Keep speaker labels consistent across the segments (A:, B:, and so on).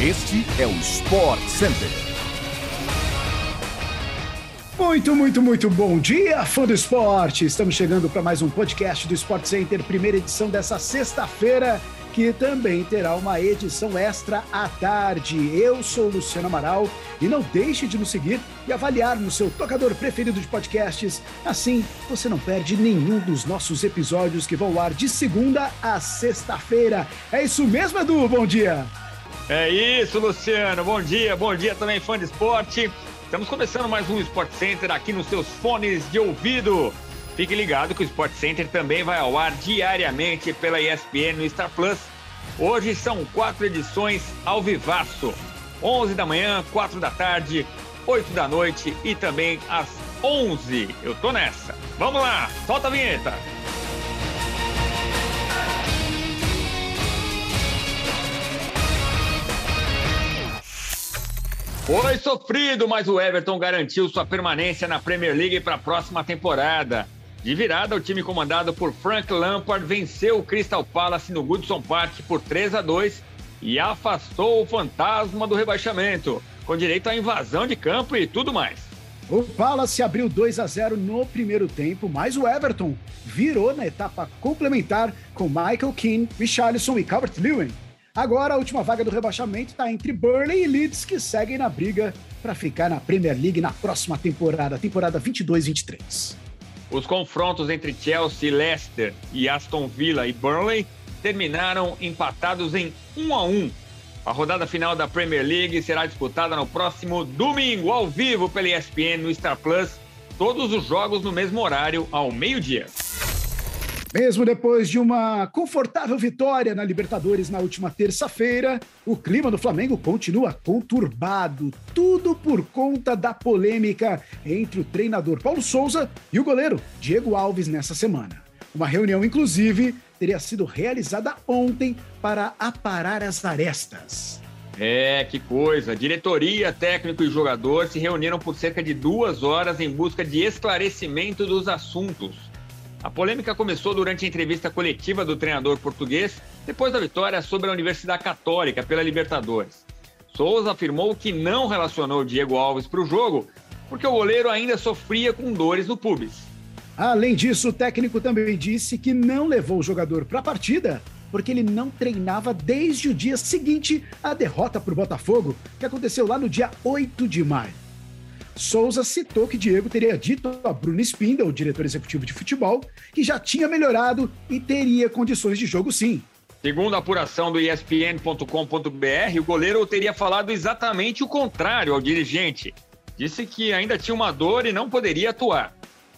A: Este é o Sport Center.
B: Muito, muito, muito bom dia, fã do esporte! Estamos chegando para mais um podcast do Sport Center, primeira edição dessa sexta-feira, que também terá uma edição extra à tarde. Eu sou Luciano Amaral e não deixe de nos seguir e avaliar no seu tocador preferido de podcasts. Assim, você não perde nenhum dos nossos episódios que vão ao ar de segunda a sexta-feira. É isso mesmo, Edu? Bom dia!
C: É isso, Luciano. Bom dia, bom dia também, fã de esporte. Estamos começando mais um Sport Center aqui nos seus fones de ouvido. Fique ligado que o Sport Center também vai ao ar diariamente pela ESPN no Star Plus. Hoje são quatro edições ao vivaço. 11 da manhã, 4 da tarde, 8 da noite e também às 11. Eu tô nessa. Vamos lá, solta a vinheta. Foi sofrido, mas o Everton garantiu sua permanência na Premier League para a próxima temporada. De virada, o time comandado por Frank Lampard venceu o Crystal Palace no Goodson Park por 3 a 2 e afastou o fantasma do rebaixamento, com direito à invasão de campo e tudo mais.
B: O Palace abriu 2 a 0 no primeiro tempo, mas o Everton virou na etapa complementar com Michael Keane, Richarlison e Calvert-Lewin. Agora a última vaga do rebaixamento está entre Burnley e Leeds, que seguem na briga para ficar na Premier League na próxima temporada, temporada 22-23.
C: Os confrontos entre Chelsea, Leicester e Aston Villa e Burnley terminaram empatados em 1 a 1. A rodada final da Premier League será disputada no próximo domingo, ao vivo pela ESPN no Star Plus. Todos os jogos no mesmo horário, ao meio-dia.
B: Mesmo depois de uma confortável vitória na Libertadores na última terça-feira, o clima do Flamengo continua conturbado, tudo por conta da polêmica entre o treinador Paulo Souza e o goleiro Diego Alves nessa semana. Uma reunião, inclusive, teria sido realizada ontem para aparar as arestas.
C: É, que coisa! Diretoria, técnico e jogador se reuniram por cerca de duas horas em busca de esclarecimento dos assuntos. A polêmica começou durante a entrevista coletiva do treinador português depois da vitória sobre a Universidade Católica pela Libertadores. Souza afirmou que não relacionou Diego Alves para o jogo porque o goleiro ainda sofria com dores no pubis.
B: Além disso, o técnico também disse que não levou o jogador para a partida porque ele não treinava desde o dia seguinte à derrota para o Botafogo, que aconteceu lá no dia 8 de maio. Souza citou que Diego teria dito a Bruno Spinda, o diretor executivo de futebol, que já tinha melhorado e teria condições de jogo sim.
C: Segundo a apuração do ESPN.com.br, o goleiro teria falado exatamente o contrário ao dirigente. Disse que ainda tinha uma dor e não poderia atuar.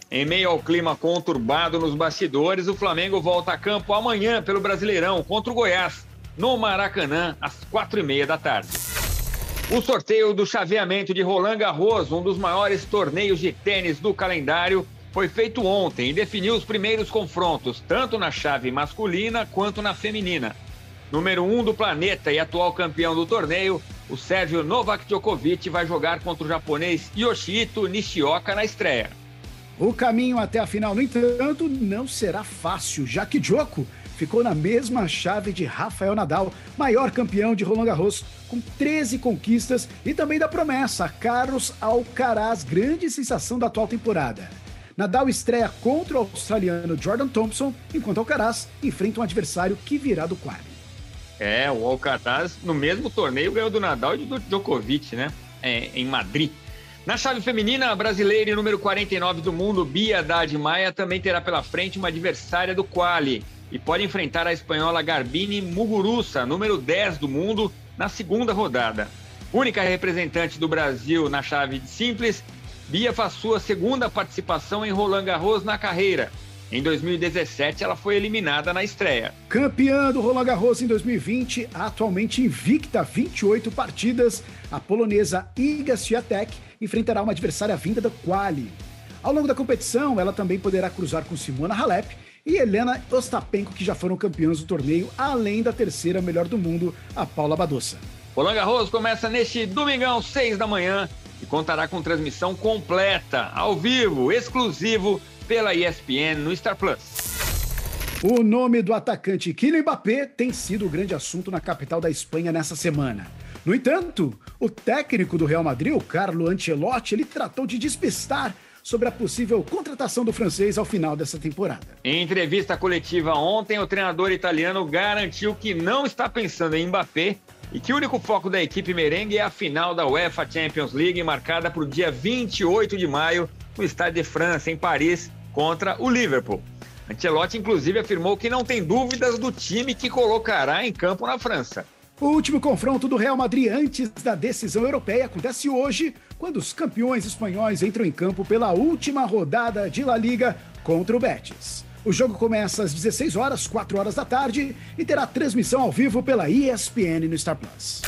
C: Em meio ao clima conturbado nos bastidores, o Flamengo volta a campo amanhã pelo Brasileirão contra o Goiás, no Maracanã, às quatro e meia da tarde. O sorteio do chaveamento de Roland Garros, um dos maiores torneios de tênis do calendário, foi feito ontem e definiu os primeiros confrontos, tanto na chave masculina quanto na feminina. Número 1 um do planeta e atual campeão do torneio, o Sérgio Novak Djokovic vai jogar contra o japonês Yoshito Nishioka na estreia.
B: O caminho até a final, no entanto, não será fácil, já que Djoko ficou na mesma chave de Rafael Nadal, maior campeão de Roland Garros, com 13 conquistas, e também da promessa Carlos Alcaraz, grande sensação da atual temporada. Nadal estreia contra o australiano Jordan Thompson, enquanto Alcaraz enfrenta um adversário que virá do quadro.
C: É, o Alcaraz no mesmo torneio ganhou do Nadal e do Djokovic, né? É, em Madrid. Na chave feminina, a brasileira e número 49 do mundo, Bia Haddad Maia, também terá pela frente uma adversária do quali e pode enfrentar a espanhola Garbine Muguruza, número 10 do mundo, na segunda rodada. Única representante do Brasil na chave de simples, Bia faz sua segunda participação em Roland Garros na carreira. Em 2017, ela foi eliminada na estreia.
B: Campeã do Roland Garros em 2020, atualmente invicta 28 partidas, a polonesa Iga Swiatek enfrentará uma adversária vinda do quali. Ao longo da competição, ela também poderá cruzar com Simona Halep e Helena Ostapenko, que já foram campeãs do torneio, além da terceira melhor do mundo, a Paula Badossa.
C: Roland Garros começa neste domingão, 6 da manhã, e contará com transmissão completa, ao vivo, exclusivo, pela ESPN no Star Plus.
B: O nome do atacante Kylian Mbappé tem sido o grande assunto na capital da Espanha nessa semana. No entanto, o técnico do Real Madrid, o Carlo Ancelotti, ele tratou de despistar sobre a possível contratação do francês ao final dessa temporada.
C: Em entrevista coletiva ontem, o treinador italiano garantiu que não está pensando em Mbappé e que o único foco da equipe merengue é a final da UEFA Champions League, marcada para o dia 28 de maio, no Estádio de França, em Paris, contra o Liverpool. Ancelotti, inclusive, afirmou que não tem dúvidas do time que colocará em campo na França.
B: O último confronto do Real Madrid antes da decisão europeia acontece hoje, quando os campeões espanhóis entram em campo pela última rodada de La Liga contra o Betis. O jogo começa às 16 horas, 4 horas da tarde, e terá transmissão ao vivo pela ESPN no Star Plus.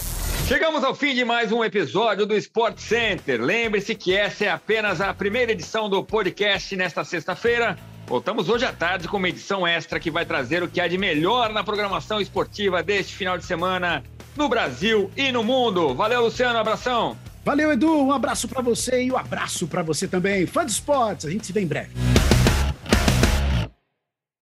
C: Chegamos ao fim de mais um episódio do Sport Center. Lembre-se que essa é apenas a primeira edição do podcast nesta sexta-feira. Voltamos hoje à tarde com uma edição extra que vai trazer o que há de melhor na programação esportiva deste final de semana no Brasil e no mundo. Valeu, Luciano, abração.
B: Valeu, Edu, um abraço para você e um abraço para você também. Fã de esportes, a gente se vê em breve.